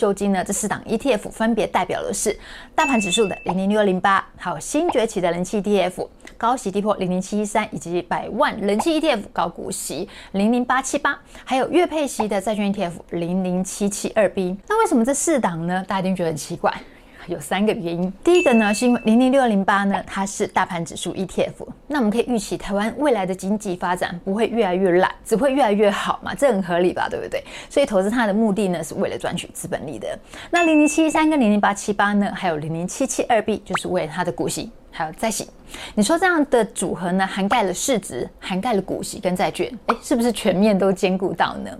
究竟呢？这四档 ETF 分别代表的是大盘指数的零零六二零八，还有新崛起的人气 ETF 高息低破零零七一三，以及百万人气 ETF 高股息零零八七八，还有月配息的债券 ETF 零零七七二 B。那为什么这四档呢？大家一定觉得很奇怪。有三个原因，第一个呢，是因为零零六零八呢，它是大盘指数 ETF，那我们可以预期台湾未来的经济发展不会越来越烂，只会越来越好嘛，这很合理吧，对不对？所以投资它的目的呢，是为了赚取资本利的。那零零七三跟零零八七八呢，还有零零七七二 B，就是为了它的股息还有债息。你说这样的组合呢，涵盖了市值，涵盖了股息跟债券，诶，是不是全面都兼顾到呢？